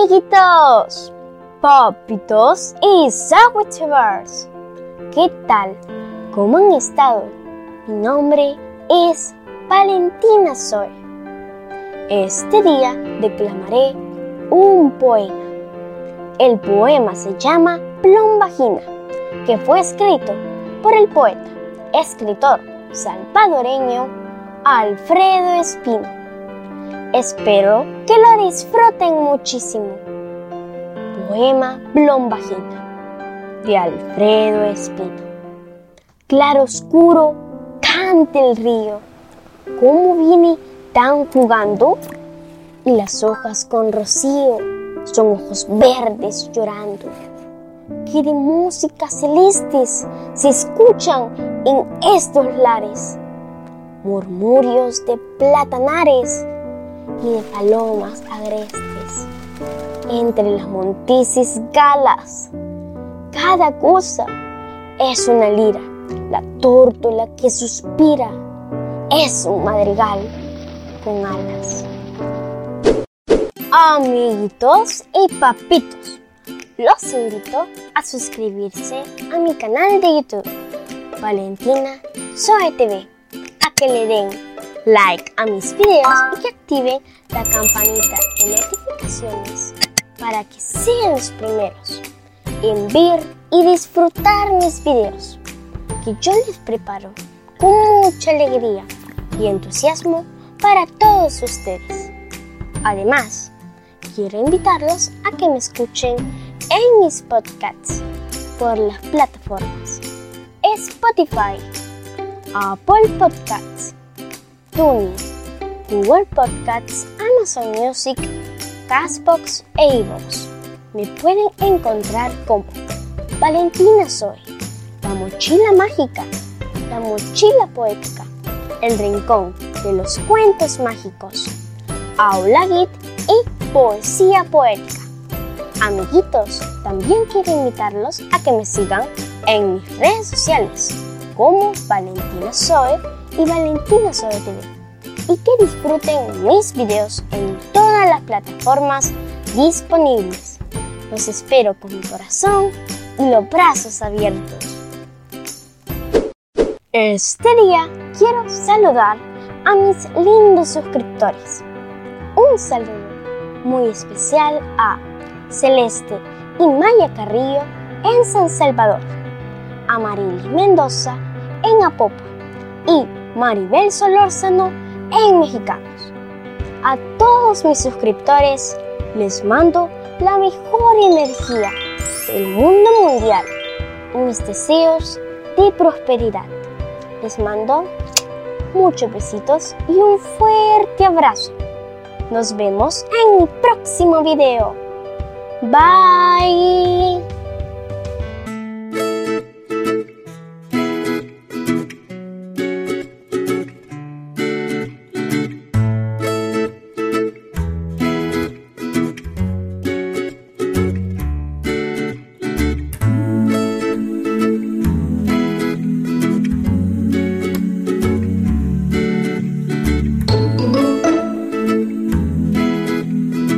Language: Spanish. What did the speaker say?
amiguitos, papitos y sandwichers. ¿Qué tal? ¿Cómo han estado? Mi nombre es Valentina Zoe. Este día declamaré un poema. El poema se llama Plombagina, que fue escrito por el poeta, escritor salvadoreño Alfredo Espino. Espero que lo disfruten muchísimo. Poema Blombagina de Alfredo Espino. Claro oscuro, cante el río. ¿Cómo viene tan jugando? Y las hojas con rocío son ojos verdes llorando. Que de música celestes se escuchan en estos lares. Murmurios de platanares y de palomas agrestes. Entre las montices galas, cada cosa es una lira. La tórtola que suspira es un madrigal con alas. Amiguitos y papitos, los invito a suscribirse a mi canal de YouTube, Valentina Soy TV, a que le den like a mis videos y que activen la campanita de notificaciones para que sean los primeros en ver y disfrutar mis videos que yo les preparo con mucha alegría y entusiasmo para todos ustedes. Además, quiero invitarlos a que me escuchen en mis podcasts por las plataformas Spotify, Apple Podcasts, TuneIn, Google Podcasts, Amazon Music, Castbox e iVoox. Me pueden encontrar como Valentina Soy, La Mochila Mágica, La Mochila Poética, El Rincón de los Cuentos Mágicos, Aula Git y Poesía Poética. Amiguitos, también quiero invitarlos a que me sigan en mis redes sociales como Valentina Zoe y Valentina Zoe TV y que disfruten mis videos en todas las plataformas disponibles. Los espero con mi corazón y los brazos abiertos. Este día quiero saludar a mis lindos suscriptores. Un saludo muy especial a Celeste y Maya Carrillo en San Salvador, a Marilis Mendoza en Apopa y Maribel Solórzano en Mexicanos. A todos mis suscriptores les mando la mejor energía del mundo mundial y mis deseos de prosperidad. Les mando muchos besitos y un fuerte abrazo. Nos vemos en mi próximo video. Bye.